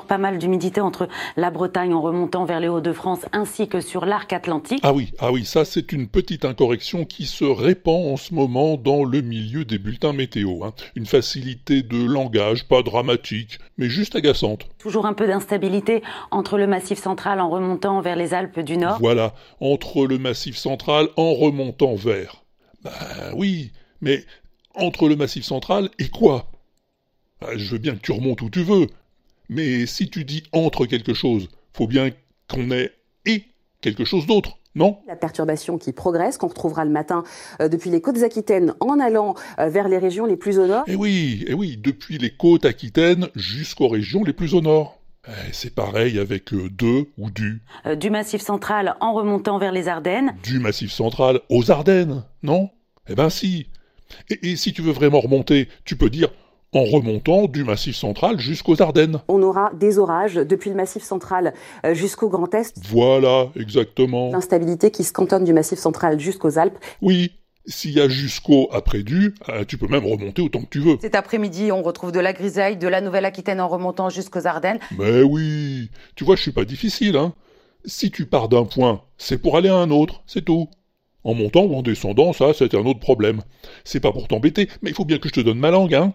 pas mal d'humidité entre la Bretagne en remontant vers les Hauts-de-France ainsi que sur l'arc atlantique. Ah oui, ah oui, ça c'est une petite incorrection qui se répand en ce moment dans le milieu des bulletins météo. Hein. Une facilité de langage, pas dramatique, mais juste agaçante. Toujours un peu d'instabilité entre le massif central en remontant vers les Alpes du Nord. Voilà, entre le massif central en remontant vers. Ben oui, mais entre le massif central et quoi? Ah, Je veux bien que tu remontes où tu veux, mais si tu dis entre quelque chose, faut bien qu'on ait et quelque chose d'autre. Non? La perturbation qui progresse, qu'on retrouvera le matin euh, depuis les côtes aquitaines en allant euh, vers les régions les plus au nord. Eh oui, eh oui, depuis les côtes aquitaines jusqu'aux régions les plus au nord. Eh, c'est pareil avec euh, de ou du. du massif central en remontant vers les Ardennes. Du massif central aux Ardennes, non? Eh ben si. et si tu veux vraiment remonter, tu peux dire en remontant du Massif central jusqu'aux Ardennes. On aura des orages depuis le Massif central euh, jusqu'au Grand Est. Voilà, exactement. L'instabilité qui se cantonne du Massif central jusqu'aux Alpes. Oui, s'il y a jusqu'au après du, euh, tu peux même remonter autant que tu veux. Cet après-midi, on retrouve de la grisaille, de la Nouvelle-Aquitaine en remontant jusqu'aux Ardennes. Mais oui, tu vois, je suis pas difficile, hein. Si tu pars d'un point, c'est pour aller à un autre, c'est tout. En montant ou en descendant, ça, c'est un autre problème. C'est pas pour t'embêter, mais il faut bien que je te donne ma langue, hein.